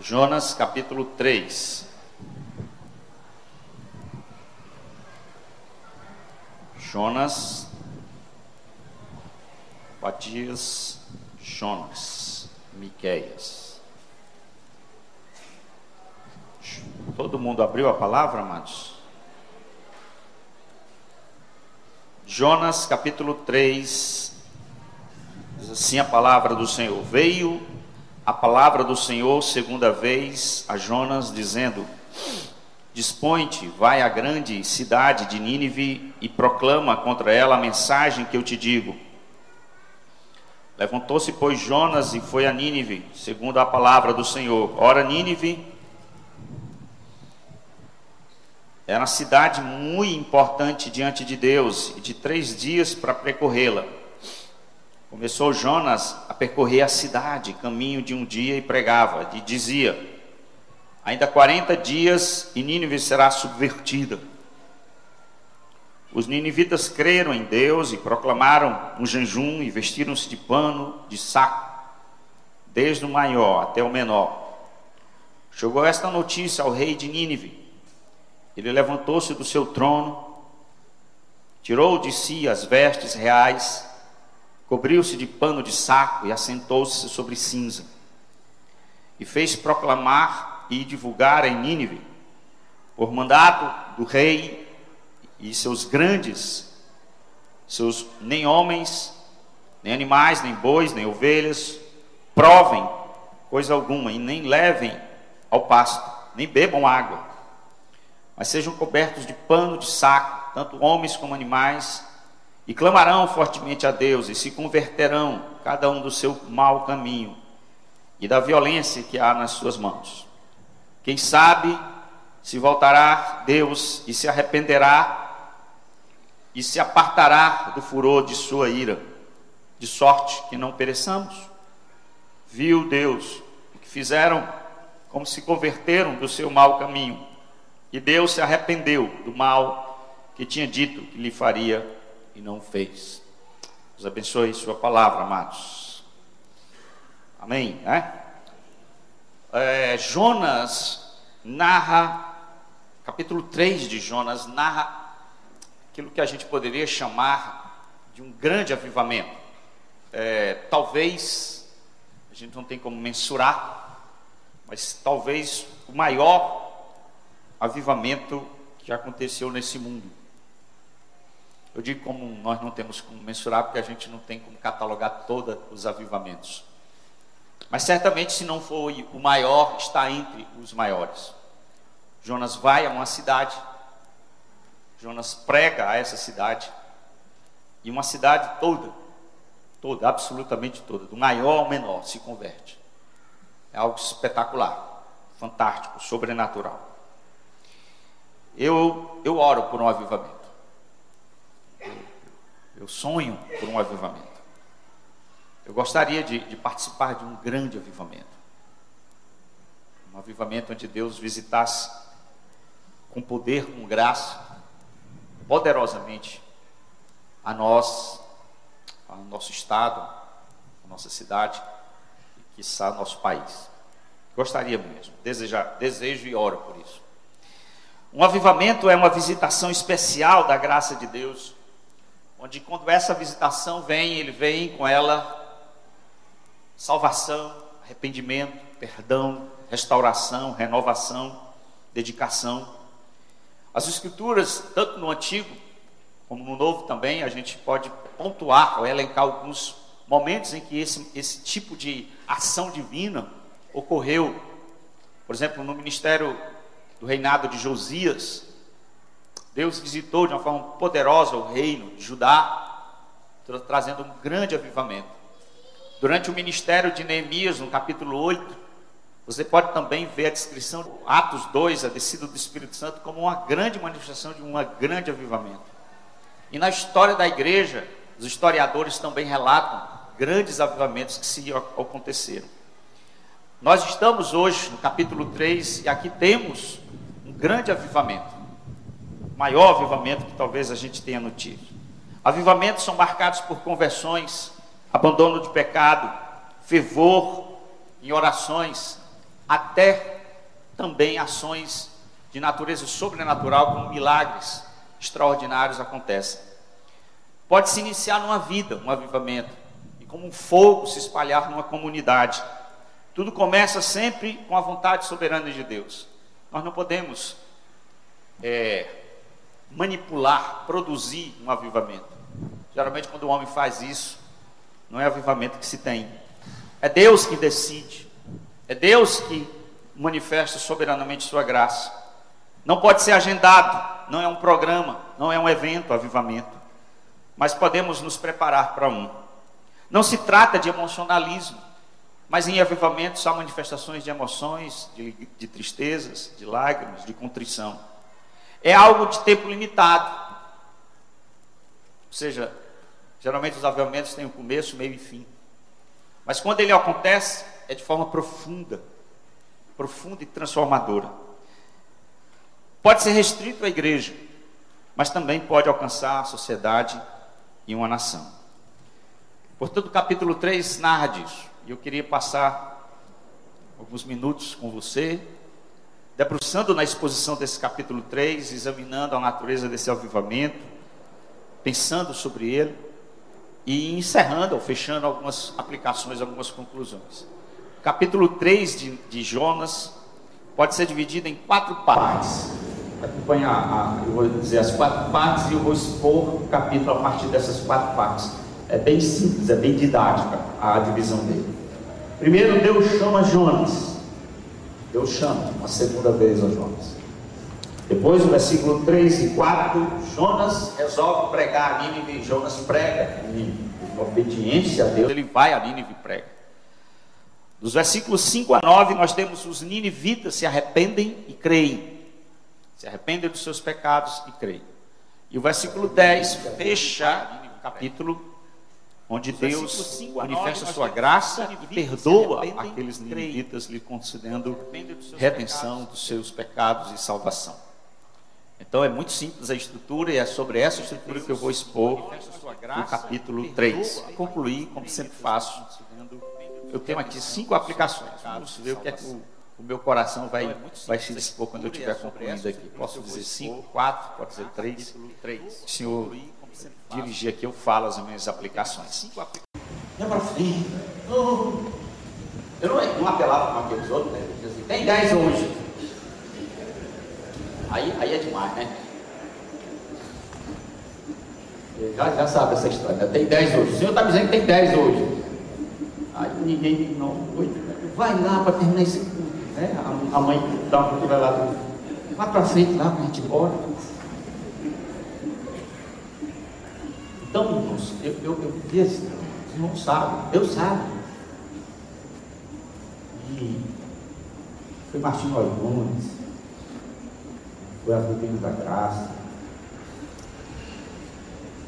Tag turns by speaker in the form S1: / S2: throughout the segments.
S1: Jonas capítulo 3. Jonas, Batias, Jonas, Miqueias. Todo mundo abriu a palavra, amados? Jonas capítulo 3, diz assim a palavra do Senhor: Veio a palavra do Senhor segunda vez a Jonas, dizendo: Dispõe-te, vai à grande cidade de Nínive e proclama contra ela a mensagem que eu te digo. Levantou-se, pois, Jonas e foi a Nínive, segundo a palavra do Senhor. Ora, Nínive era uma cidade muito importante diante de Deus e de três dias para percorrê-la. Começou Jonas a percorrer a cidade, caminho de um dia, e pregava, e dizia: Ainda 40 dias e Nínive será subvertida. Os ninivitas creram em Deus e proclamaram um jejum e vestiram-se de pano de saco, desde o maior até o menor. Chegou esta notícia ao rei de Nínive. Ele levantou-se do seu trono, tirou de si as vestes reais, cobriu-se de pano de saco e assentou-se sobre cinza. E fez proclamar e divulgar em Nínive, por mandato do rei e seus grandes, seus nem homens, nem animais, nem bois, nem ovelhas, provem coisa alguma e nem levem ao pasto, nem bebam água, mas sejam cobertos de pano de saco, tanto homens como animais, e clamarão fortemente a Deus e se converterão, cada um do seu mau caminho e da violência que há nas suas mãos. Quem sabe se voltará Deus e se arrependerá e se apartará do furor de sua ira, de sorte que não pereçamos. Viu Deus o que fizeram, como se converteram do seu mau caminho, e Deus se arrependeu do mal que tinha dito que lhe faria e não fez. Deus abençoe Sua palavra, amados. Amém. Né? É, Jonas narra, capítulo 3 de Jonas, narra aquilo que a gente poderia chamar de um grande avivamento. É, talvez, a gente não tem como mensurar, mas talvez o maior avivamento que aconteceu nesse mundo. Eu digo como nós não temos como mensurar, porque a gente não tem como catalogar todos os avivamentos. Mas certamente, se não foi o maior, está entre os maiores. Jonas vai a uma cidade, Jonas prega a essa cidade, e uma cidade toda, toda, absolutamente toda, do maior ao menor, se converte. É algo espetacular, fantástico, sobrenatural. Eu, eu oro por um avivamento. Eu sonho por um avivamento. Eu gostaria de, de, participar de um grande avivamento. Um avivamento onde Deus visitasse com poder, com graça, poderosamente a nós, ao nosso estado, a nossa cidade e, quiçá, nosso país. Gostaria mesmo, desejar, desejo e oro por isso. Um avivamento é uma visitação especial da graça de Deus onde quando essa visitação vem, ele vem com ela salvação, arrependimento, perdão, restauração, renovação, dedicação. As escrituras, tanto no Antigo como no Novo também, a gente pode pontuar ou elencar alguns momentos em que esse, esse tipo de ação divina ocorreu. Por exemplo, no ministério do reinado de Josias, Deus visitou de uma forma poderosa o reino de Judá, trazendo um grande avivamento. Durante o ministério de Neemias, no capítulo 8, você pode também ver a descrição, Atos 2, a descida do Espírito Santo, como uma grande manifestação de um grande avivamento. E na história da igreja, os historiadores também relatam grandes avivamentos que se aconteceram. Nós estamos hoje no capítulo 3 e aqui temos um grande avivamento maior avivamento que talvez a gente tenha notícia. Avivamentos são marcados por conversões, abandono de pecado, fervor em orações, até também ações de natureza sobrenatural, como milagres extraordinários acontecem. Pode se iniciar numa vida, um avivamento, e como um fogo se espalhar numa comunidade. Tudo começa sempre com a vontade soberana de Deus. Nós não podemos é, manipular, produzir um avivamento. Geralmente, quando o homem faz isso, não é avivamento que se tem. É Deus que decide. É Deus que manifesta soberanamente sua graça. Não pode ser agendado, não é um programa, não é um evento, avivamento. Mas podemos nos preparar para um. Não se trata de emocionalismo, mas em avivamentos há manifestações de emoções, de, de tristezas, de lágrimas, de contrição. É algo de tempo limitado. Ou seja, geralmente os avivamentos têm um começo, meio e fim. Mas quando ele acontece, é de forma profunda, profunda e transformadora. Pode ser restrito à igreja, mas também pode alcançar a sociedade e uma nação. Portanto, o capítulo 3 narra disso. E eu queria passar alguns minutos com você, debruçando na exposição desse capítulo 3, examinando a natureza desse avivamento, pensando sobre ele e encerrando ou fechando algumas aplicações, algumas conclusões. Capítulo 3 de, de Jonas pode ser dividido em quatro partes. Acompanhar, a, eu vou dizer as quatro partes e eu vou expor o capítulo a partir dessas quatro partes. É bem simples, é bem didática a divisão dele. Primeiro, Deus chama Jonas. Deus chama uma segunda vez a Jonas. Depois, no versículo 3 e 4, Jonas resolve pregar a Nínive Jonas prega a Nínive. Em obediência a Deus, ele vai a Nínive e prega. Dos versículos 5 a 9, nós temos os ninivitas se arrependem e creem. Se arrependem dos seus pecados e creem. E o versículo 10 fecha o capítulo onde Deus manifesta sua graça e perdoa aqueles ninivitas, lhe concedendo redenção dos seus pecados e salvação. Então é muito simples a estrutura e é sobre essa estrutura que eu vou expor no capítulo 3. Concluir, como sempre faço, eu tenho aqui cinco aplicações. Vamos ver o que é que o, o meu coração vai, vai se dispor quando eu estiver concluindo aqui. Posso dizer cinco, quatro, pode dizer três. O senhor dirigir aqui, eu falo as minhas aplicações. Vem para frente. Eu não, não apelava para aqueles outros, né? Assim, tem 10 hoje. Aí, aí é demais, né? Já, já sabe essa história, né? tem 10 hoje. O senhor está dizendo que tem 10 hoje. Aí ninguém não. Vai lá para terminar esse culto. Né? A, a mãe dá uma cultura lá. Vai para frente lá para a gente ir embora. Então, irmãos, eu, eu, eu irmãos sabem, Deus sabe. E foi Martinho Nunes, foi a doutrina da graça,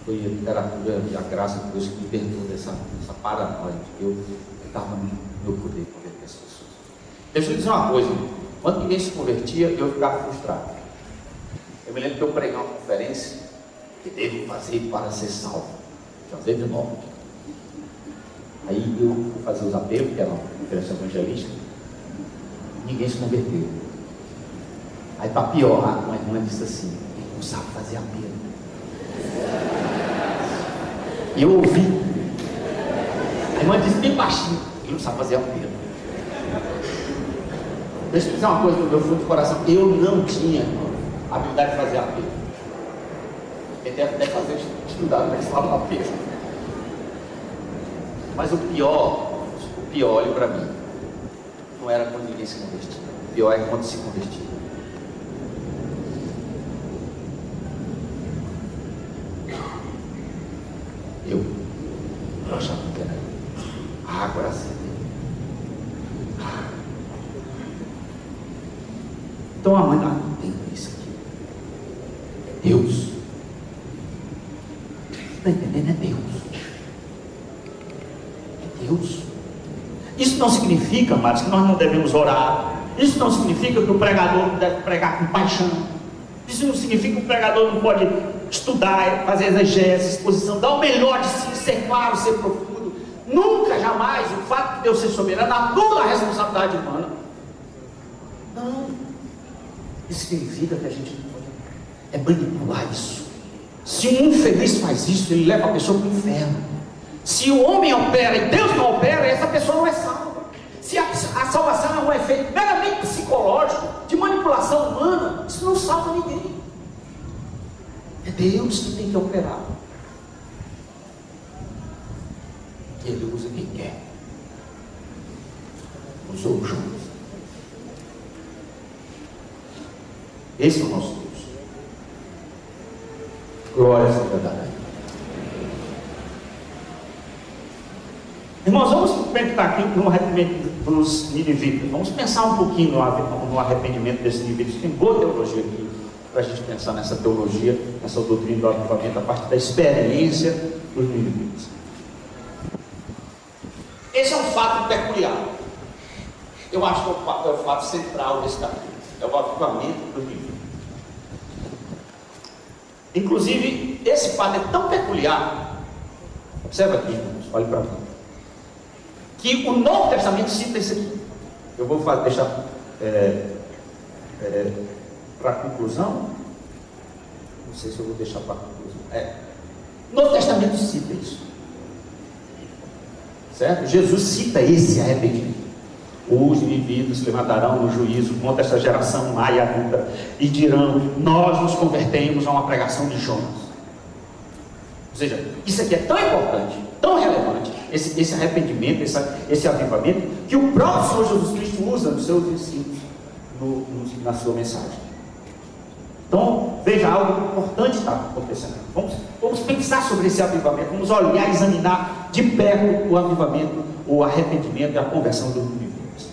S1: foi a literatura e a graça de Deus que me perdoou dessa, dessa paranoia que eu estava no meu poder converter as pessoas. Deixa eu dizer uma coisa, quando ninguém se convertia, eu ficava frustrado. Eu me lembro que eu preguei uma conferência que devo fazer para ser salvo. Fazer de novo. Aí eu fui fazer os apelos, que era uma conferência evangelística, ninguém se converteu. Aí para piorar, uma irmã disse assim, não sabe fazer apelo. Eu ouvi. A irmã disse bem baixinho, ele não sabe fazer apelo. Deixa eu dizer uma coisa no meu fundo do coração, eu não tinha habilidade de fazer apelo. Deve até fazer estudar para falar peça. Mas o pior, o pior, olha para mim, não era quando ninguém se convertia. O pior é quando se convertia. Eu, eu achava que era a água era assim. Então a mãe não tem isso aqui. Deus Está entendendo? É Deus. É Deus. Isso não significa, amados, que nós não devemos orar. Isso não significa que o pregador não deve pregar com paixão. Isso não significa que o pregador não pode estudar, fazer exegese, exposição, dar o melhor de si, ser claro, ser profundo. Nunca, jamais, o fato de Deus ser soberano anula a responsabilidade humana. Isso significa que a gente não pode é manipular isso. Se um infeliz faz isso, ele leva a pessoa para o inferno. Se o homem opera e Deus não opera, essa pessoa não é salva. Se a, a salvação é um efeito meramente psicológico, de manipulação humana, isso não salva ninguém. É Deus que tem que operar. Ele usa quem quer. Usou Jonas. Esse é o nosso Deus. Glória a Deus. Irmãos, vamos pensar aqui no arrependimento dos ninivitas. Vamos pensar um pouquinho no arrependimento desses ninivitas. Tem boa teologia aqui para a gente pensar nessa teologia, nessa doutrina do avivamento, a partir da experiência dos ninivitas. Esse é um fato peculiar. Eu acho que é o fato, é o fato central desse capítulo. É o avivamento dos ninivitas. Inclusive, esse fato é tão peculiar. Observa aqui, irmãos, olhe para mim que o Novo Testamento cita isso aqui. Eu vou deixar é, é, para a conclusão. Não sei se eu vou deixar para a conclusão. É. Novo Testamento cita isso. Certo? Jesus cita esse arrependimento. Os indivíduos se levantarão no juízo contra essa geração má e adulta e dirão: Nós nos convertemos a uma pregação de Jonas. Ou seja, isso aqui é tão importante, tão relevante, esse, esse arrependimento, esse, avivamento, que o próprio Senhor Jesus Cristo usa nos seus ensinos, no, no, na sua mensagem. Então, veja, algo importante está acontecendo. Vamos, vamos pensar sobre esse avivamento, vamos olhar, examinar de perto o avivamento, o arrependimento e a conversão dos indivíduos.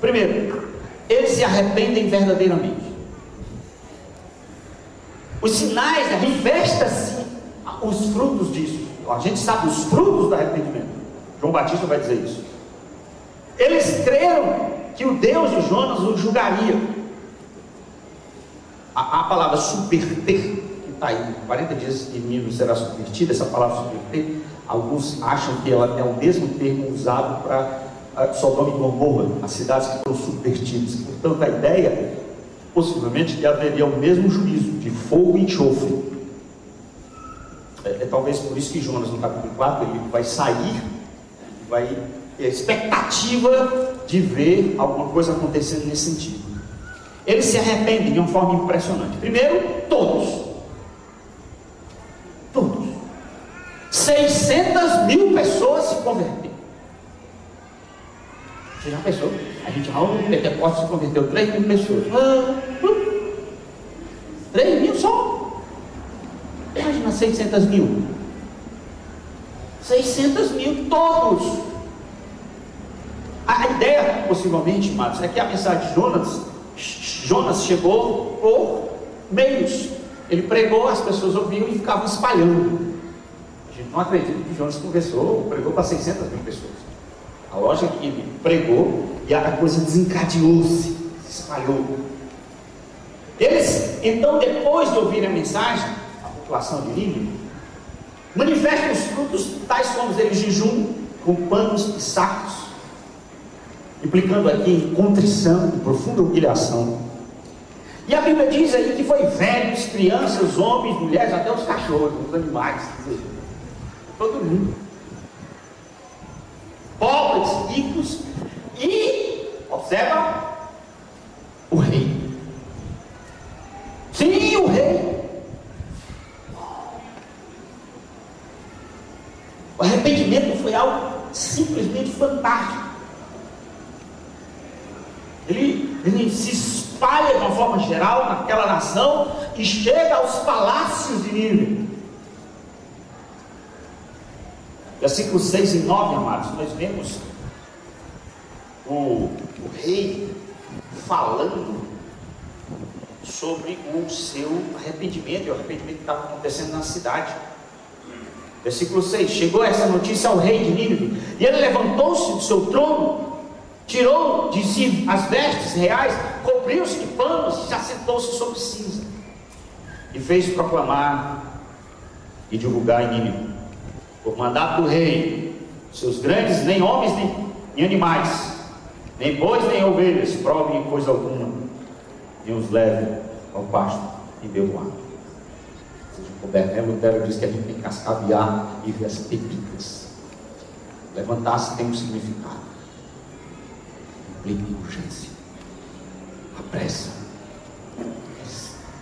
S1: Primeiro, eles se arrependem verdadeiramente. Os sinais, revesta-se os frutos disso. A gente sabe os frutos do arrependimento. João Batista vai dizer isso. Eles creram que o Deus de Jonas os julgaria. A, a palavra subverter, que está aí, 40 dias e Nínive será subvertida, essa palavra subverter, alguns acham que ela é o mesmo termo usado para Sodoma e Gomorra, as cidades que foram subvertidas. Portanto, a ideia, possivelmente, que haveria o mesmo juízo de fogo e enxofre é, é, talvez por isso que Jonas, no capítulo 4, ele vai sair, vai ter expectativa de ver alguma coisa acontecendo nesse sentido. Eles se arrependem de uma forma impressionante. Primeiro, todos. Todos. 600 mil pessoas se converteram. Você já pensou? A gente, ah, o Pentecoste se converteu 3 mil pessoas. Ah, 3 mil só? Imagina 600 mil. 600 mil todos. A ideia, possivelmente, amados, é que a mensagem de Jonas, Jonas chegou por meios. Ele pregou, as pessoas ouviam e ficavam espalhando. A gente não acredita que Jonas conversou, pregou para 600 mil pessoas. A lógica é que ele pregou e a coisa desencadeou-se, se espalhou. Eles, então, depois de ouvir a mensagem, população de Nínive, manifestam os frutos tais como eles jejum com panos e sacos, implicando aqui em contrição, em profunda humilhação. E a Bíblia diz aí que foi velhos, crianças, homens, mulheres, até os cachorros, os animais, todo mundo. Pobres, ricos e, observa, o rei. Sim, o rei. O arrependimento foi algo simplesmente fantástico. Ele, ele se espalha de uma forma geral naquela nação e chega aos palácios de Nínive. Versículos 6 e 9, amados, nós vemos o, o rei falando sobre o seu arrependimento e o arrependimento que estava acontecendo na cidade. Versículo 6: Chegou essa notícia ao rei de Nínive, e ele levantou-se do seu trono, tirou de si as vestes reais, cobriu-se de panos e se assentou-se sobre cinza, e fez proclamar e divulgar em Nínive, por mandato do rei, seus grandes, nem homens nem, nem animais, nem bois nem ovelhas, provem coisa alguma, e os leve ao pasto em Belmar. Seja coberto. Né? Lutero diz que a gente tem que cascabear e ver as pepitas. Levantar-se tem um significado. Implica urgência. A pressa.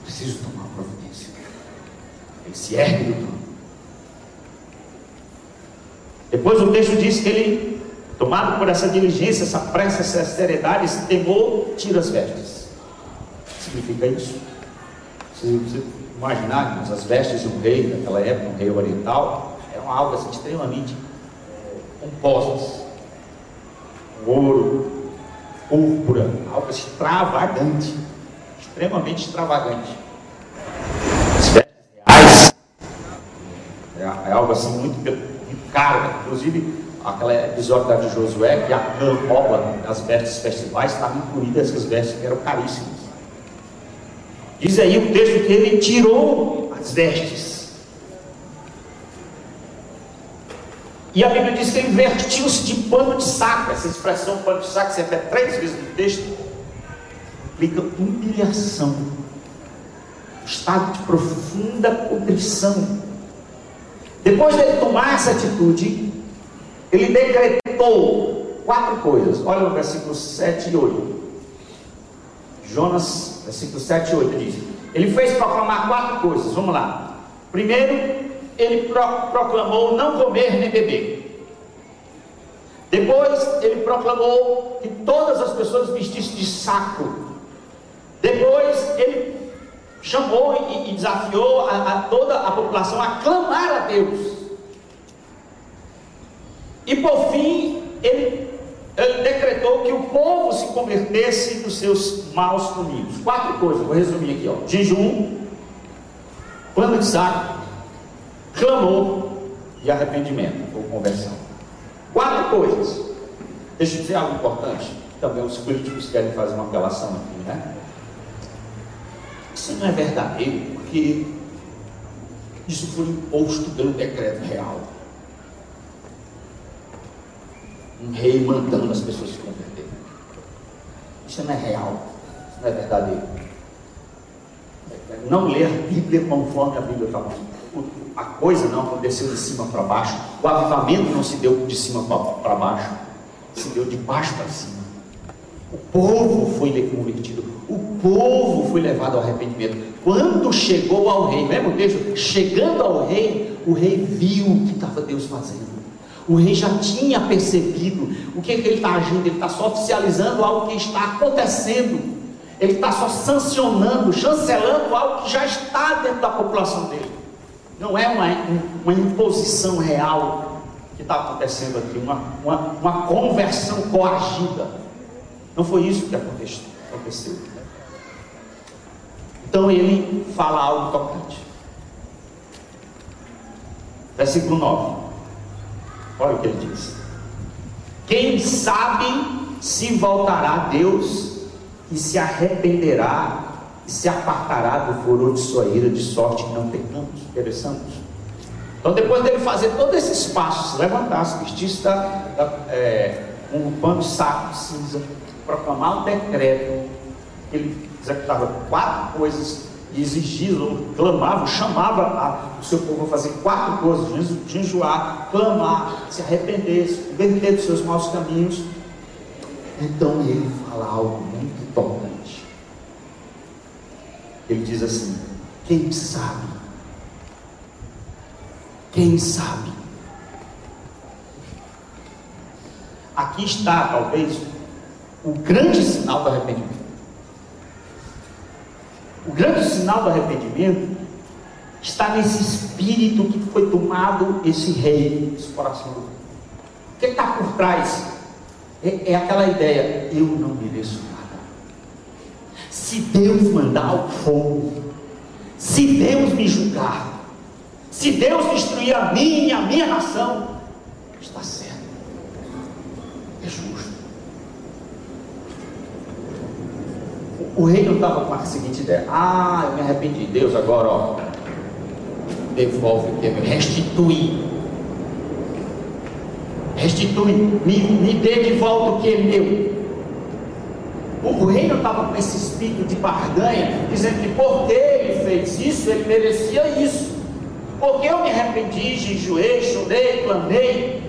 S1: Preciso tomar providência. Ele se ergue do trono. Depois o texto diz que ele, tomado por essa diligência, essa pressa, essa seriedade, esse temor, tira as vestes. Significa isso? Você imaginar as vestes de um rei daquela época, um rei oriental, eram algo assim, extremamente compostas. Ouro, púrpura, algo extravagante, extremamente extravagante. As vestes reais é, é algo assim muito caro. Inclusive, aquele episódio da de Josué, que a rouba as vestes festivais, estavam incluídas essas vestes que eram caríssimas. Diz aí o texto que ele tirou as vestes. E a Bíblia diz que ele vestiu-se de pano de saco. Essa expressão pano de saco, você repete três vezes no texto, implica humilhação, estado de profunda contrição depois dele tomar essa atitude, ele decretou quatro coisas. Olha o versículo 7 e 8. Jonas, versículo 7 e 8 diz: Ele fez proclamar quatro coisas. Vamos lá. Primeiro, ele pro, proclamou não comer nem beber. Depois, ele proclamou que todas as pessoas vestissem de saco. Depois, ele chamou e, e desafiou a, a toda a população a clamar a Deus. E por fim, ele, decretou que o povo se convertesse dos seus maus caminhos. Quatro coisas, vou resumir aqui: ó. jejum, pano de saco, clamor e arrependimento ou conversão. Quatro coisas. Deixa eu dizer algo importante. Também os políticos querem fazer uma apelação aqui, né? Isso não é verdadeiro, porque isso foi imposto pelo decreto real. Um rei mandando as pessoas se converterem. Isso não é real, isso não é verdadeiro. Não ler a Bíblia conforme a Bíblia está A coisa não aconteceu de cima para baixo. O avivamento não se deu de cima para baixo, se deu de baixo para cima. O povo foi convertido o povo foi levado ao arrependimento. Quando chegou ao rei, lembra o texto? Chegando ao rei, o rei viu o que estava Deus fazendo. O rei já tinha percebido o que, é que ele está agindo, ele está só oficializando algo que está acontecendo. Ele está só sancionando, chancelando algo que já está dentro da população dele. Não é uma, uma imposição real que está acontecendo aqui, uma, uma, uma conversão coagida. Não foi isso que aconteceu. Então ele fala algo tocante. Versículo 9. Olha o que ele diz. Quem sabe se voltará a Deus e se arrependerá e se apartará do furor de sua ira, de sorte que não pecamos, pereçamos. Então, depois dele fazer todos esses passos, levantar-se, vestir-se é, um pano de saco cinza, proclamar um decreto, ele executava quatro coisas e exigia, clamava, chamava a, o seu povo a fazer quatro coisas: jejuar, clamar, se arrepender, se converter dos seus maus caminhos. Então ele fala algo muito tocante. Ele diz assim: quem sabe? Quem sabe? Aqui está, talvez, o grande sinal do arrependimento. O grande sinal do arrependimento está nesse espírito que foi tomado esse rei, esse coração. O que está por trás? É, é, aquela ideia: eu não mereço nada. Se Deus mandar o fogo, se Deus me julgar, se Deus destruir a mim e a minha nação, está certo. É justo. O rei não estava com a seguinte ideia: ah, eu me arrependi, Deus, agora, ó, devolve o que é meu, restitui. Restitui, me, me dê de volta o que é meu. O rei não estava com esse espírito de barganha, dizendo que porque ele fez isso, ele merecia isso. Porque eu me arrependi, jejuei, chorei, clamei,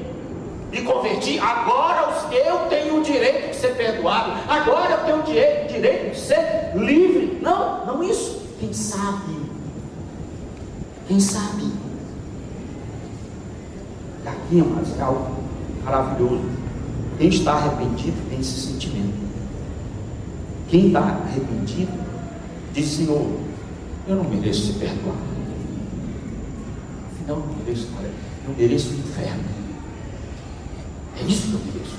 S1: me converti, agora eu tenho o direito de ser perdoado, agora eu tenho o direito, direito de ser livre. Não, não isso. Quem sabe? Quem sabe? Aqui, amados, é algo maravilhoso. Quem está arrependido tem esse sentimento. Quem está arrependido diz, Senhor, eu não mereço ser perdoado. Afinal, não mereço, eu mereço o inferno. É isso que eu mereço.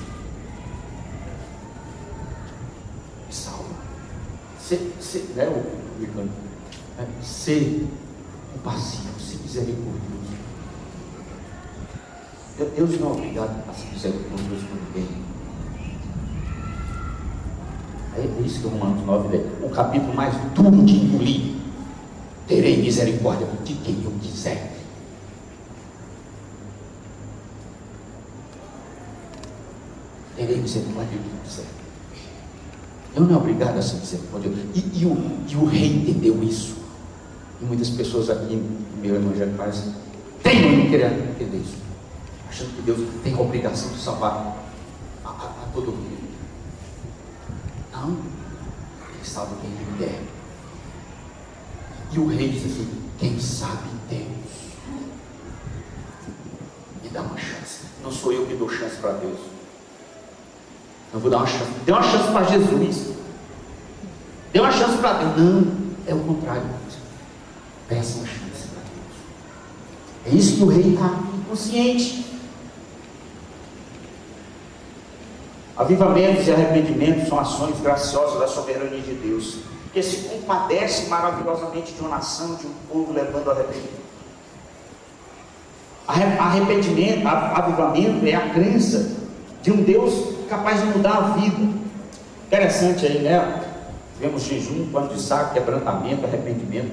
S1: Me salva. Ser, ser, né, o americano? É, ser compassivo, ser misericordioso. Deus não é obrigado a ser misericordioso com ninguém. É isso que Romanos 9 é o capítulo mais duro de engolir. Terei misericórdia de quem eu quiser. Terei misericórdia de eu quiser. Eu não é obrigado a ser misericórdia. E, e, o, e o rei entendeu isso. E muitas pessoas aqui meu evangelho parecem tem não querer entender isso. Achando que Deus tem a obrigação de salvar a, a, a todo mundo. Não. Ele salva quem ele quer. E o rei diz assim: quem sabe Deus. Me dá uma chance. Não sou eu que dou chance para Deus. Eu vou dar uma chance. Dê uma chance para Jesus. Dê uma chance para Deus. Não, é o contrário. Peça uma chance para Deus. É isso que o rei está inconsciente. Avivamentos e arrependimentos são ações graciosas da soberania de Deus, que se compadece maravilhosamente de uma nação, de um povo levando arrependimento. Arrependimento, avivamento é a crença de um Deus capaz de mudar a vida. Interessante aí, né? Vemos jejum, pano de saco, quebrantamento, arrependimento.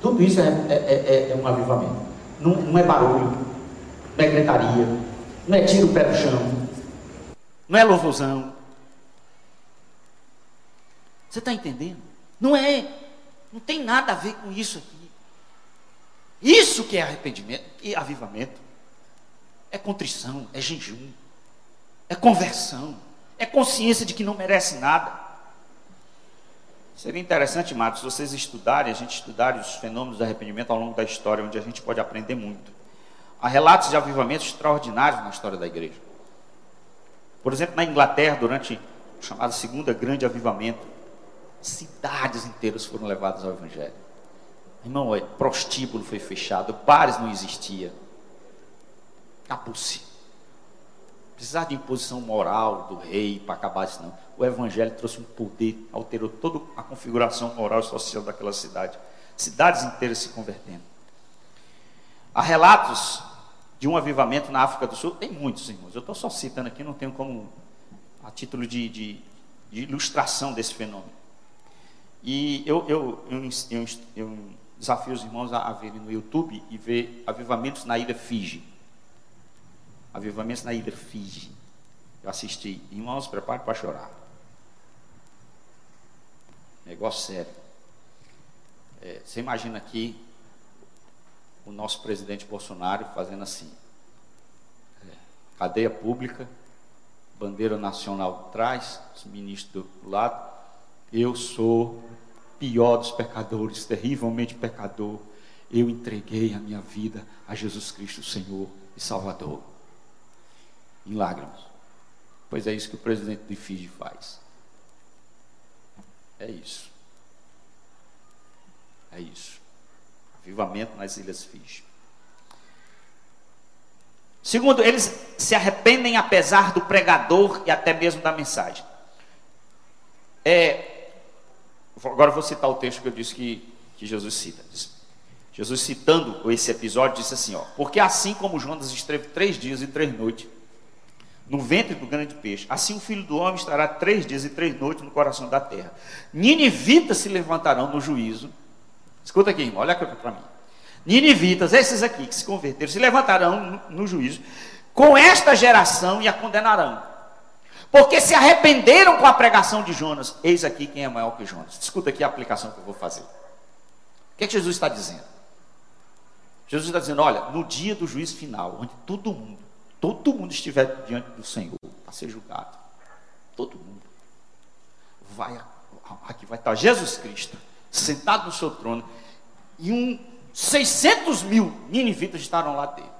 S1: Tudo isso é, é, é, é um avivamento. Não, não, é barulho, não é gritaria, não é tiro o pé do chão, não é louvorzão. Você está entendendo? Não é. Não tem nada a ver com isso aqui. Isso que é arrependimento e avivamento. É contrição, é jejum, é conversão, é consciência de que não merece nada. Seria interessante, Marcos, vocês estudarem, a gente estudarem os fenômenos do arrependimento ao longo da história, onde a gente pode aprender muito. Há relatos de avivamentos extraordinários na história da igreja. Por exemplo, na Inglaterra, durante o chamado Segunda Grande Avivamento, cidades inteiras foram levadas ao Evangelho. Irmão, olha, prostíbulo foi fechado, bares não existia. Acabou-se. Precisar de imposição moral do rei para acabar isso, não. O Evangelho trouxe um poder, alterou toda a configuração moral e social daquela cidade. Cidades inteiras se convertendo. Há relatos de um avivamento na África do Sul? Tem muitos, irmãos. Eu estou só citando aqui, não tenho como, a título de, de, de ilustração desse fenômeno. E eu, eu, eu, eu, desafio os irmãos a, a verem no YouTube e ver avivamentos na ilha Fiji. Avivamentos na ilha Fiji. Eu assisti. Irmãos, prepare para chorar. Negócio sério. É, você imagina aqui o nosso presidente Bolsonaro fazendo assim: é, cadeia pública, bandeira nacional atrás, os ministros do lado. Eu sou pior dos pecadores, terrivelmente pecador. Eu entreguei a minha vida a Jesus Cristo, Senhor e Salvador. Em lágrimas. Pois é isso que o presidente de Fiji faz. É isso. É isso. Avivamento nas Ilhas Fiji. Segundo, eles se arrependem apesar do pregador e até mesmo da mensagem. É, agora vou citar o texto que eu disse que, que Jesus cita. Jesus citando esse episódio disse assim, ó, porque assim como Jonas esteve três dias e três noites no ventre do grande peixe, assim o filho do homem estará três dias e três noites no coração da terra. Ninivitas se levantarão no juízo Escuta aqui, irmão, olha para mim. Ninivitas, esses aqui que se converteram, se levantarão no, no juízo com esta geração e a condenarão. Porque se arrependeram com a pregação de Jonas. Eis aqui quem é maior que Jonas. Escuta aqui a aplicação que eu vou fazer. O que, é que Jesus está dizendo? Jesus está dizendo: olha, no dia do juízo final, onde todo mundo, todo mundo estiver diante do Senhor para ser julgado, todo mundo, vai, aqui vai estar Jesus Cristo, sentado no seu trono, e um 600 mil ninivitas estarão lá dele.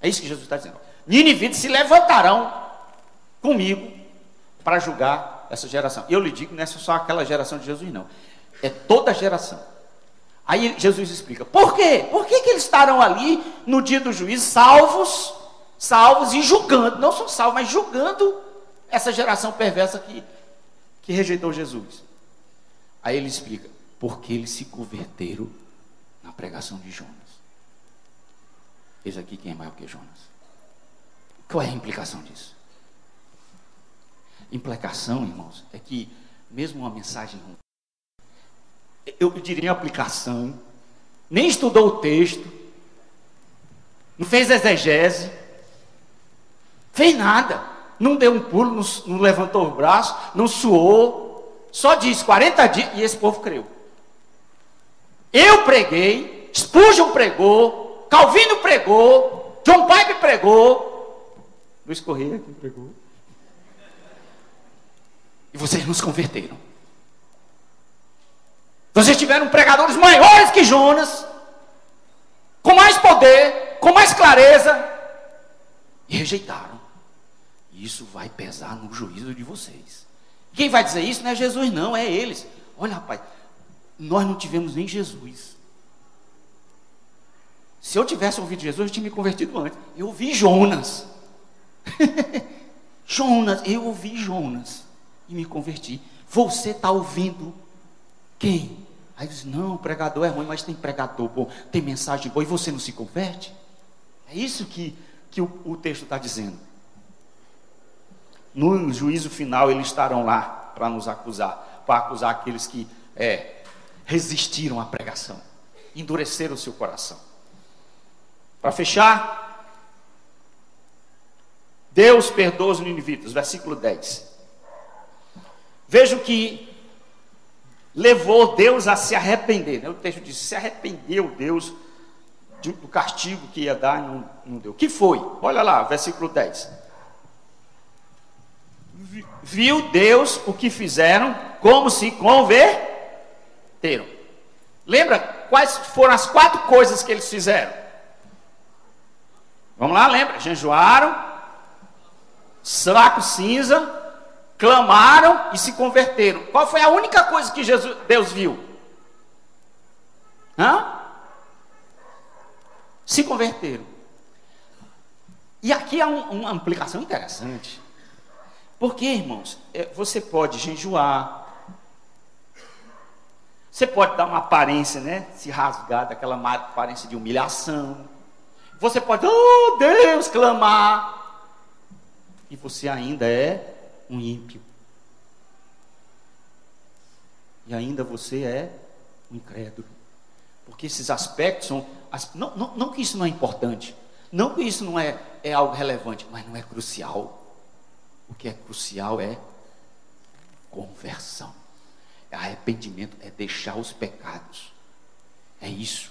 S1: É isso que Jesus está dizendo. Ninivitas se levantarão comigo para julgar essa geração. Eu lhe digo, não é só aquela geração de Jesus, não. É toda a geração. Aí Jesus explica: por quê? Por que, que eles estarão ali no dia do juízo, salvos, salvos e julgando? Não só salvos, mas julgando essa geração perversa que, que rejeitou Jesus. Aí ele explica: porque eles se converteram na pregação de Jonas. Eis aqui quem é maior que Jonas. Qual é a implicação disso? Implicação, irmãos, é que mesmo uma mensagem ruim, eu diria aplicação, nem estudou o texto, não fez exegese, fez nada, não deu um pulo, não, levantou o braço, não suou, só disse 40 dias e esse povo creu. Eu preguei, Spurgeon pregou, Calvino pregou, John Pipe pregou, Luiz Correia que pregou. E vocês nos converteram. Vocês tiveram pregadores maiores que Jonas, com mais poder, com mais clareza, e rejeitaram. Isso vai pesar no juízo de vocês. Quem vai dizer isso não é Jesus, não, é eles. Olha, rapaz, nós não tivemos nem Jesus. Se eu tivesse ouvido Jesus, eu tinha me convertido antes. Eu ouvi Jonas. Jonas, eu ouvi Jonas e me converti. Você está ouvindo quem? Aí diz: Não, pregador é ruim, mas tem pregador bom, tem mensagem boa e você não se converte? É isso que, que o, o texto está dizendo. No juízo final, eles estarão lá para nos acusar, para acusar aqueles que é, resistiram à pregação, endureceram o seu coração. Para fechar, Deus perdoa os ninivitas, versículo 10. Vejam que levou Deus a se arrepender. Né? O texto diz: se arrependeu Deus do castigo que ia dar e não, não deu. O que foi? Olha lá, versículo 10. Viu Deus o que fizeram, como se converteram teram. Lembra quais foram as quatro coisas que eles fizeram? Vamos lá, lembra? Jejuaram, saco cinza, clamaram e se converteram. Qual foi a única coisa que Jesus, Deus viu? Hã? Se converteram. E aqui há um, uma aplicação interessante. Porque, irmãos, é, você pode jejuar, você pode dar uma aparência, né? Se rasgar daquela aparência de humilhação. Você pode, oh Deus, clamar. E você ainda é um ímpio. E ainda você é um incrédulo. Porque esses aspectos são. Não, não, não que isso não é importante. Não que isso não é, é algo relevante, mas não é crucial. O que é crucial é conversão. Arrependimento é deixar os pecados. É isso.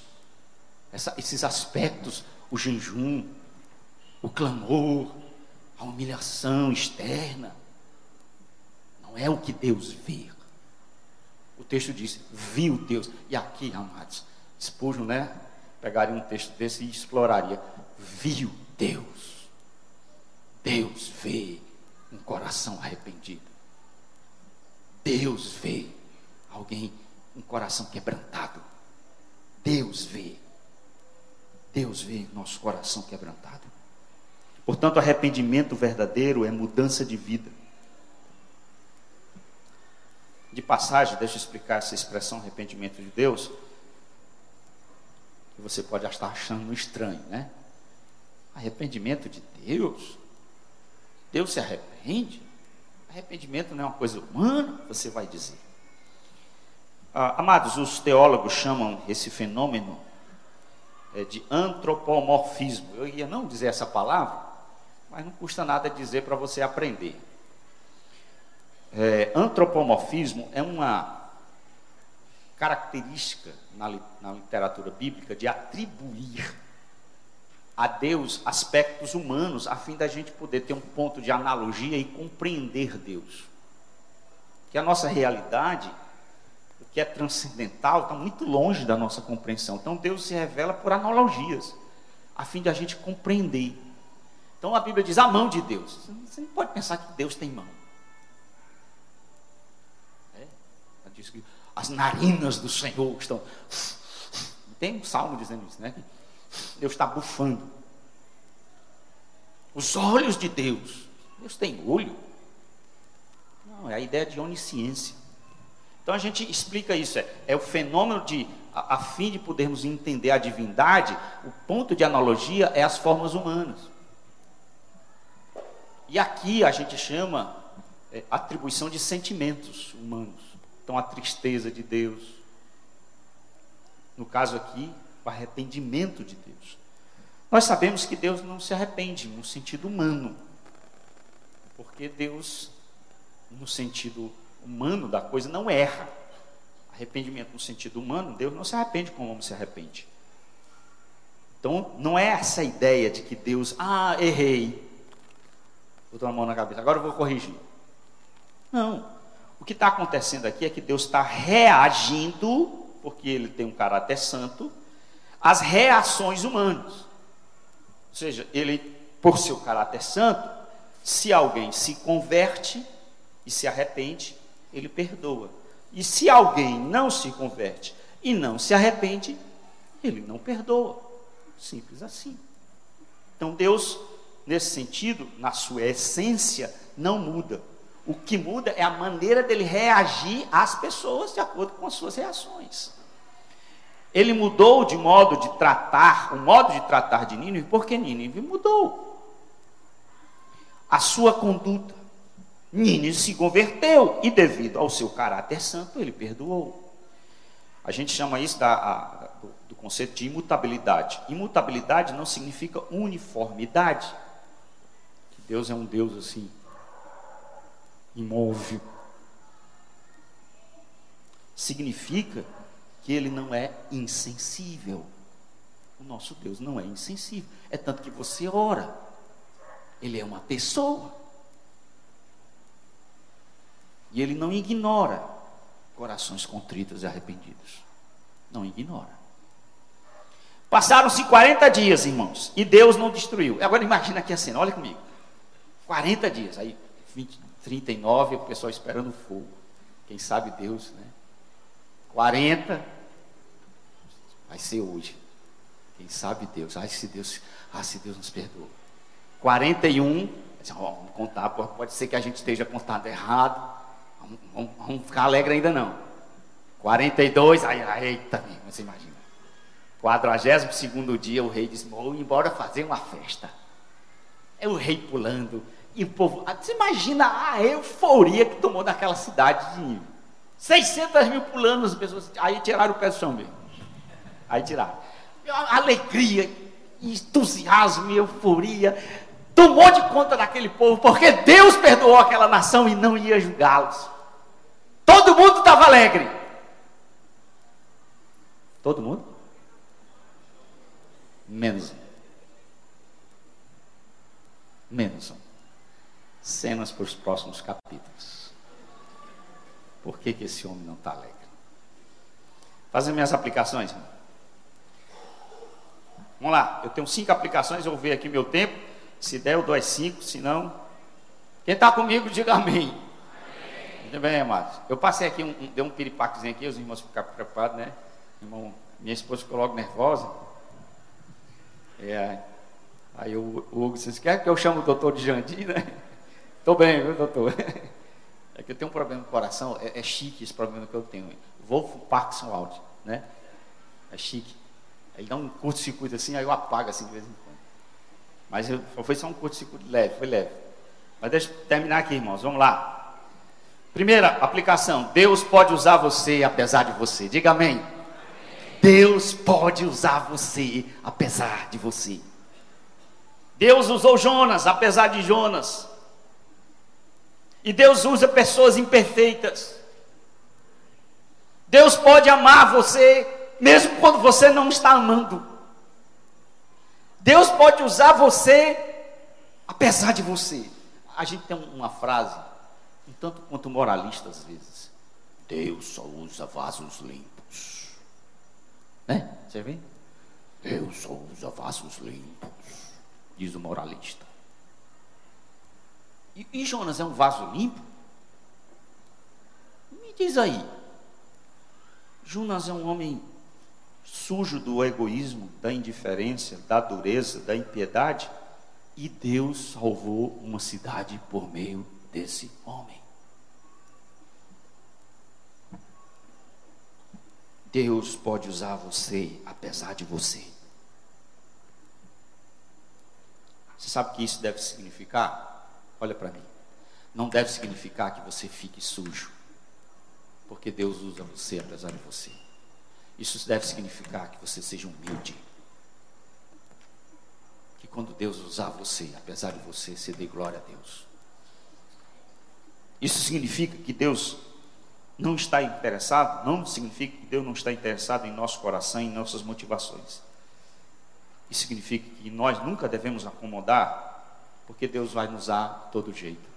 S1: Essa, esses aspectos, o jejum, o clamor, a humilhação externa, não é o que Deus vê. O texto diz, viu Deus. E aqui, amados, Spurgeon, né? Pegaria um texto desse e exploraria. Viu Deus. Deus vê um coração arrependido. Deus vê alguém um coração quebrantado. Deus vê. Deus vê nosso coração quebrantado. Portanto, arrependimento verdadeiro é mudança de vida. De passagem, deixa eu explicar essa expressão arrependimento de Deus. Que você pode estar achando estranho, né? Arrependimento de Deus? Deus se arrepende? Arrependimento não é uma coisa humana, você vai dizer. Ah, amados, os teólogos chamam esse fenômeno é, de antropomorfismo. Eu ia não dizer essa palavra, mas não custa nada dizer para você aprender. é, antropomorfismo é uma característica na, na literatura bíblica de atribuir a Deus aspectos humanos, a fim da gente poder ter um ponto de analogia e compreender Deus. Que a nossa realidade, o que é transcendental, está muito longe da nossa compreensão. Então Deus se revela por analogias, a fim de a gente compreender. Então a Bíblia diz a mão de Deus. Você não pode pensar que Deus tem mão. É? diz que as narinas do Senhor estão. Tem um salmo dizendo isso, né? Deus está bufando. Os olhos de Deus. Deus tem olho? Não, é a ideia de onisciência. Então a gente explica isso, é, é o fenômeno de, a, a, fim de podermos entender a divindade, o ponto de analogia é as formas humanas. E aqui a gente chama é, atribuição de sentimentos humanos. Então a tristeza de Deus. No caso aqui, o arrependimento de Deus. Nós sabemos que Deus não se arrepende no sentido humano, porque Deus, no sentido humano da coisa, não erra. Arrependimento no sentido humano, Deus não se arrepende como o homem se arrepende. Então, não é essa ideia de que Deus, ah, errei, botou a mão na cabeça, agora eu vou corrigir. Não. O que está acontecendo aqui é que Deus está reagindo, porque Ele tem um caráter santo, as reações humanas. Ou seja, ele, por seu caráter santo, se alguém se converte e se arrepende, ele perdoa. E se alguém não se converte e não se arrepende, ele não perdoa. Simples assim. Então Deus, nesse sentido, na sua essência, não muda. O que muda é a maneira dele reagir às pessoas de acordo com as suas reações. Ele mudou de modo de tratar, o modo de tratar de Nínive, porque Nínive mudou a sua conduta. Nínive se converteu e, devido ao seu caráter santo, ele perdoou. A gente chama isso da, a, do, conceito de imutabilidade. Imutabilidade não significa uniformidade. Que Deus é um Deus assim, imóvel. Significa que ele não é insensível. O nosso Deus não é insensível. É tanto que você ora. Ele é uma pessoa. E ele não ignora corações contritos e arrependidos. Não ignora. Passaram-se 40 dias, irmãos, e Deus não destruiu. Agora imagina aqui a cena, olha comigo. 40 dias, aí 20, 39, o pessoal esperando fogo. Quem sabe Deus, né? 40, vai ser hoje. Quem sabe Deus, ai se Deus, ah, se Deus nos perdoa. 41, vamos contar, pode ser que a gente esteja contando errado. Vamos, vamos, vamos ficar alegre ainda não. 42, ai, ai eita, você imagina. 42 dia, o rei disse: Vou embora fazer uma festa. É o rei pulando. E o povo, ah, você imagina a euforia que tomou naquela cidade de Nível. 600 mil pulando, as pessoas. Aí tiraram o pé do chão mesmo. Aí tiraram. Alegria, entusiasmo, euforia. Tomou de conta daquele povo, porque Deus perdoou aquela nação e não ia julgá-los. Todo mundo estava alegre. Todo mundo? Menos um. Menos um. Cenas para os próximos capítulos. Por que, que esse homem não está alegre? Fazer minhas aplicações. Irmão. Vamos lá, eu tenho cinco aplicações, eu vou ver aqui meu tempo. Se der, eu dou as cinco, se não. Quem está comigo, diga amém. amém. Muito bem, amados. Eu passei aqui, um, um, deu um piripaquezinho aqui, os irmãos ficaram preocupados, né? Irmão, minha esposa ficou logo nervosa. É, aí o, o Hugo disse: quer que eu chame o doutor de Jandir, né? Estou bem, viu, doutor? É que eu tenho um problema no coração, é, é chique esse problema que eu tenho. Wolf Parkinson Out, né? É chique. Aí dá um curto-circuito assim, aí eu apago assim de vez em quando. Mas eu, foi só um curto-circuito leve, foi leve. Mas deixa eu terminar aqui, irmãos. Vamos lá. Primeira aplicação: Deus pode usar você apesar de você. Diga amém. amém. Deus pode usar você apesar de você. Deus usou Jonas apesar de Jonas. E Deus usa pessoas imperfeitas. Deus pode amar você, mesmo quando você não está amando. Deus pode usar você, apesar de você. A gente tem uma frase, um tanto quanto moralista às vezes. Deus só usa vasos limpos. Né? Você vê? Deus só usa vasos limpos, diz o moralista. E, e Jonas é um vaso limpo? Me diz aí. Jonas é um homem sujo do egoísmo, da indiferença, da dureza, da impiedade, e Deus salvou uma cidade por meio desse homem. Deus pode usar você apesar de você. Você sabe o que isso deve significar? Olha para mim. Não deve significar que você fique sujo, porque Deus usa você apesar de você. Isso deve significar que você seja humilde. Que quando Deus usar você, apesar de você, você dê glória a Deus. Isso significa que Deus não está interessado, não significa que Deus não está interessado em nosso coração, em nossas motivações. Isso significa que nós nunca devemos acomodar, porque Deus vai nos usar todo jeito.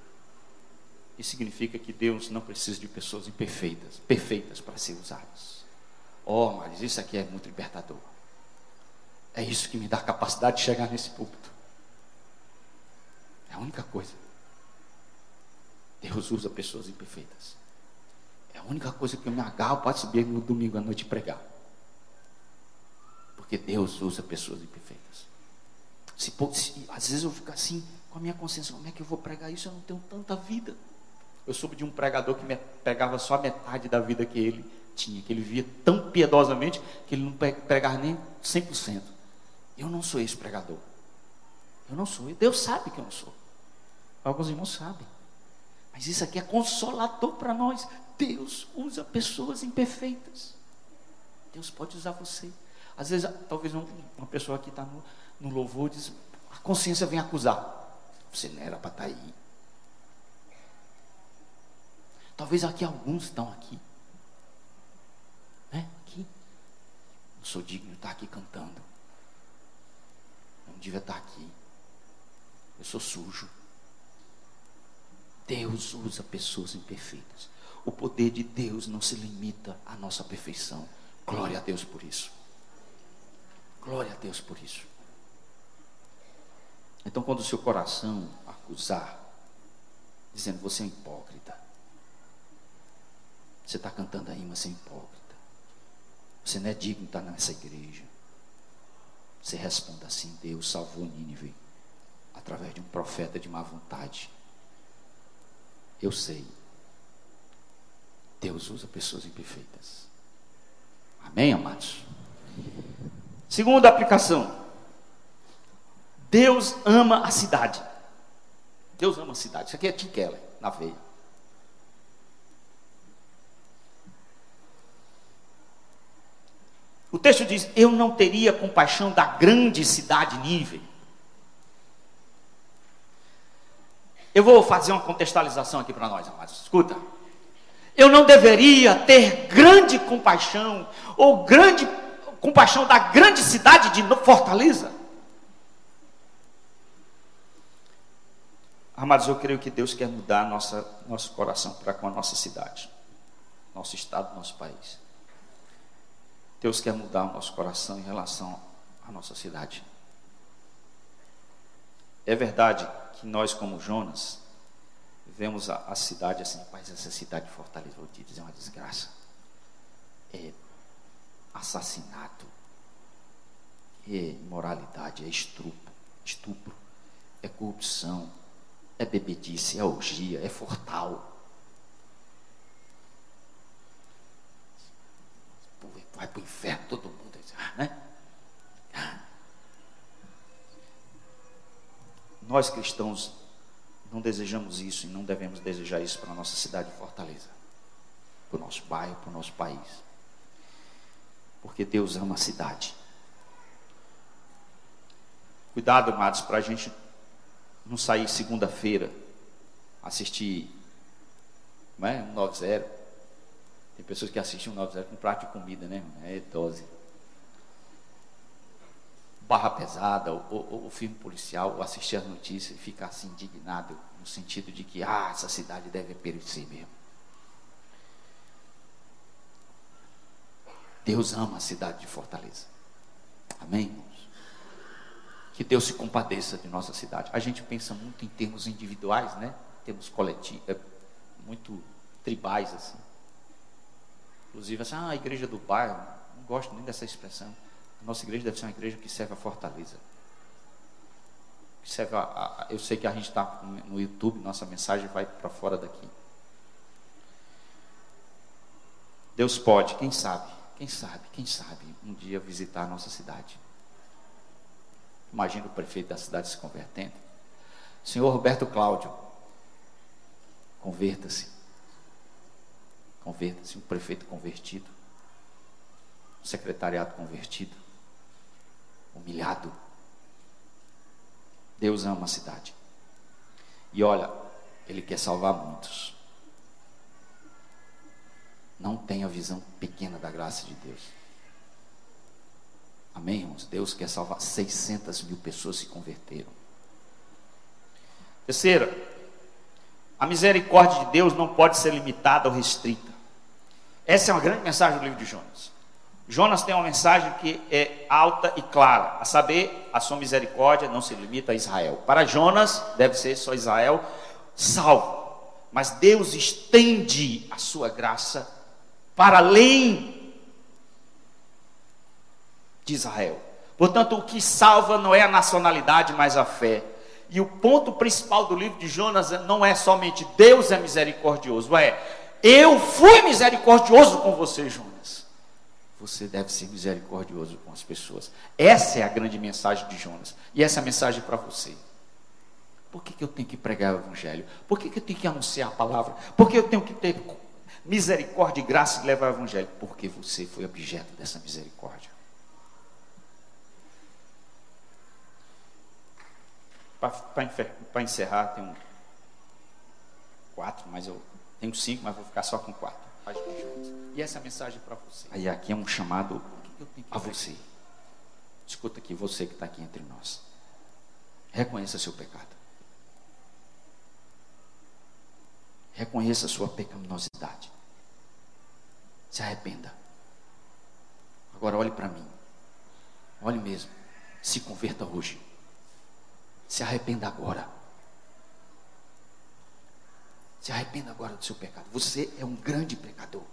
S1: Isso significa que Deus não precisa de pessoas imperfeitas, perfeitas para ser usadas. Oh, mas isso aqui é muito libertador. É isso que me dá a capacidade de chegar nesse púlpito. É a única coisa. Deus usa pessoas imperfeitas. É a única coisa que eu me agarro para subir no domingo à noite pregar. Porque Deus usa pessoas imperfeitas. Se, se, às vezes eu fico assim, com a minha consciência, como é que eu vou pregar isso? Eu não tenho tanta vida. Eu soube de um pregador que me pegava só metade da vida que ele tinha, que ele via tão piedosamente que ele não pregava nem 100%. Eu não sou esse pregador. Eu não sou. Deus sabe que eu não sou. Alguns irmãos sabem. Mas isso aqui é consolador para nós. Deus usa pessoas imperfeitas. Deus pode usar você. Às vezes, talvez uma pessoa que está no, no louvor diz, a consciência vem acusar. Você não era para estar tá aí. Talvez aqui alguns estão aqui. Né? Aqui. Não sou digno de estar aqui cantando. Não devia estar aqui. Eu sou sujo. Deus usa pessoas imperfeitas. O poder de Deus não se limita à nossa perfeição. Glória a Deus por isso. Glória a Deus por isso. Então, quando o seu coração acusar, dizendo você é hipócrita, você está cantando aí, mas você é hipócrita, você não é digno de estar nessa igreja. Você responda assim: Deus salvou Nínive através de um profeta de má vontade. Eu sei. Deus usa pessoas imperfeitas. Amém, amados? Segunda aplicação. Deus ama a cidade. Deus ama a cidade. Isso aqui é Tim Keller, na veia. O texto diz: Eu não teria compaixão da grande cidade Nível. Eu vou fazer uma contextualização aqui para nós, amados. Escuta. Eu não deveria ter grande compaixão, ou grande compaixão da grande cidade de Fortaleza. Amados, eu creio que Deus quer mudar nossa, nosso coração para com a nossa cidade, nosso estado, nosso país. Deus quer mudar o nosso coração em relação à nossa cidade. É verdade que nós, como Jonas, vemos a, a cidade assim, rapaz, essa cidade de Fortaleza, vou te dizer uma desgraça. É assassinato, é imoralidade, é estupro, estupro, é corrupção, é bebedice, é orgia, é fortal. Vai para o inferno todo mundo, né? Nós cristãos não desejamos isso e não devemos desejar isso para a nossa cidade de Fortaleza, para o nosso bairro, para o nosso país. Porque Deus ama a cidade. Cuidado, amados, para a gente não sair segunda-feira, assistir Não é? 190. Tem pessoas que assistem 190 com prato de comida, né? É dose. Barra pesada, o, o, o filme policial, assistir as notícias e ficar assim indignado, no sentido de que, ah, essa cidade deve perecer mesmo. Deus ama a cidade de Fortaleza. Amém, irmãos? Que Deus se compadeça de nossa cidade. A gente pensa muito em termos individuais, né? Termos coletivos, é, muito tribais assim. Inclusive, assim, ah, a igreja do bairro, não gosto nem dessa expressão. A nossa igreja deve ser uma igreja que serve a Fortaleza. Que serve a, a eu sei que a gente está no YouTube, nossa mensagem vai para fora daqui. Deus pode, quem sabe, quem sabe, quem sabe, um dia visitar a nossa cidade. Imagina o prefeito da cidade se convertendo. Senhor Roberto Cláudio, converta-se. Converta-se, um prefeito convertido. Um secretariado convertido. Humilhado. Deus ama a cidade. E olha, Ele quer salvar muitos. Não tenha visão pequena da graça de Deus. Amém, irmãos? Deus quer salvar 600 mil pessoas se converteram. Terceira, a misericórdia de Deus não pode ser limitada ou restrita. Essa é uma grande mensagem do livro de Jonas. Jonas tem uma mensagem que é alta e clara, a saber, a sua misericórdia não se limita a Israel. Para Jonas, deve ser só Israel salvo. Mas Deus estende a sua graça para além de Israel. Portanto, o que salva não é a nacionalidade, mas a fé. E o ponto principal do livro de Jonas não é somente Deus é misericordioso, é eu fui misericordioso com você, Jonas. Você deve ser misericordioso com as pessoas. Essa é a grande mensagem de Jonas. E essa é a mensagem para você. Por que, que eu tenho que pregar o Evangelho? Por que, que eu tenho que anunciar a palavra? Por que eu tenho que ter misericórdia e graça de levar o evangelho? Porque você foi objeto dessa misericórdia. Para encerrar, tem um quatro, mas eu tenho cinco, mas vou ficar só com quatro. E essa mensagem para você. Aí aqui é um chamado a você. Escuta aqui, você que está aqui entre nós. Reconheça seu pecado. Reconheça sua pecaminosidade. Se arrependa. Agora olhe para mim. Olhe mesmo. Se converta hoje. Se arrependa agora. Se arrependa agora do seu pecado. Você é um grande pecador.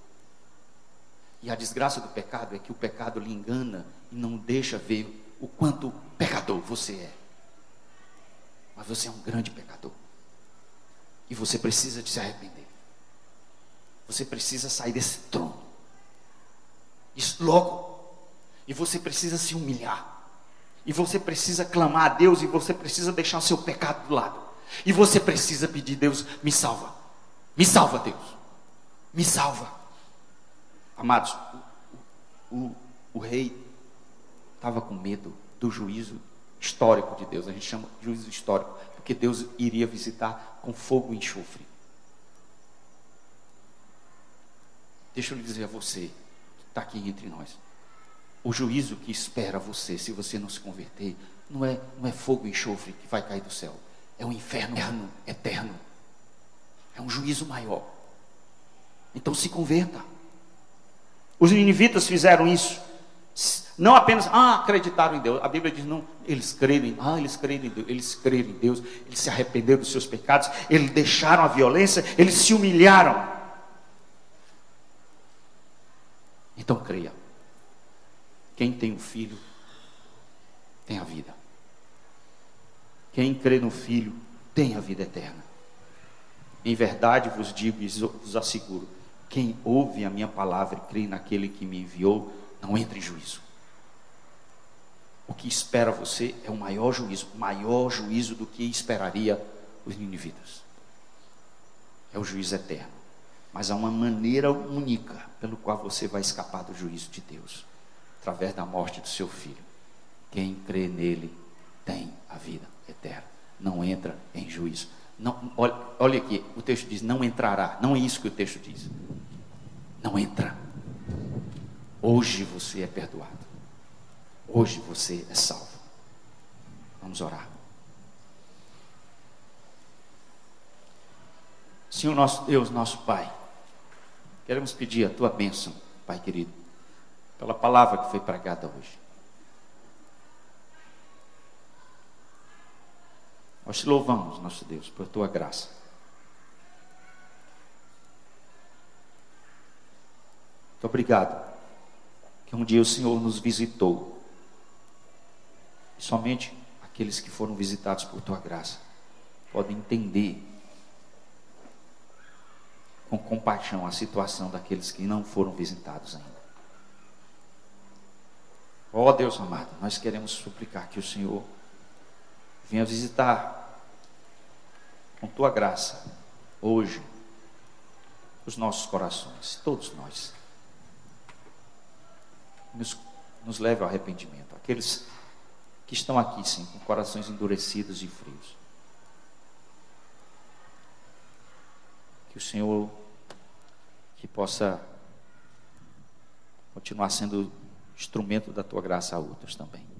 S1: E a desgraça do pecado é que o pecado lhe engana e não deixa ver o quanto pecador você é. Mas você é um grande pecador. E você precisa de se arrepender. Você precisa sair desse trono. Isso logo. E você precisa se humilhar. E você precisa clamar a Deus. E você precisa deixar o seu pecado do lado. E você precisa pedir, Deus, me salva. Me salva, Deus. Me salva. Amados, o, o, o rei estava com medo do juízo histórico de Deus. A gente chama de juízo histórico, porque Deus iria visitar com fogo e enxofre. Deixa eu lhe dizer a você, está aqui entre nós. O juízo que espera você, se você não se converter, não é, não é fogo e enxofre que vai cair do céu. É um inferno eterno, eterno. É um juízo maior. Então se converta. Os ninivitas fizeram isso. Não apenas, ah, acreditaram em Deus. A Bíblia diz, não, eles creram, ah, eles creram em Deus, eles creram em Deus, eles se arrependeram dos seus pecados, eles deixaram a violência, eles se humilharam. Então creia. Quem tem um filho, tem a vida. Quem crê no Filho, tem a vida eterna. Em verdade vos digo e vos asseguro: quem ouve a minha palavra e crê naquele que me enviou, não entra em juízo. O que espera você é o maior juízo, maior juízo do que esperaria os ninivitas. É o juízo eterno. Mas há uma maneira única pelo qual você vai escapar do juízo de Deus, através da morte do seu filho. Quem crê nele tem a vida eterna. Não entra em juízo. Não, olha, olha aqui, o texto diz: não entrará. Não é isso que o texto diz. Não entra. Hoje você é perdoado. Hoje você é salvo. Vamos orar. Senhor nosso Deus, nosso Pai, queremos pedir a tua bênção, Pai querido, pela palavra que foi pregada hoje. Nós te louvamos, nosso Deus, por tua graça. Muito obrigado que um dia o Senhor nos visitou. E somente aqueles que foram visitados por tua graça podem entender com compaixão a situação daqueles que não foram visitados ainda. Ó oh, Deus amado, nós queremos suplicar que o Senhor venha visitar com tua graça hoje os nossos corações, todos nós. Nos, nos leve ao arrependimento. Aqueles que estão aqui, sim, com corações endurecidos e frios. Que o Senhor que possa continuar sendo instrumento da tua graça a outros também.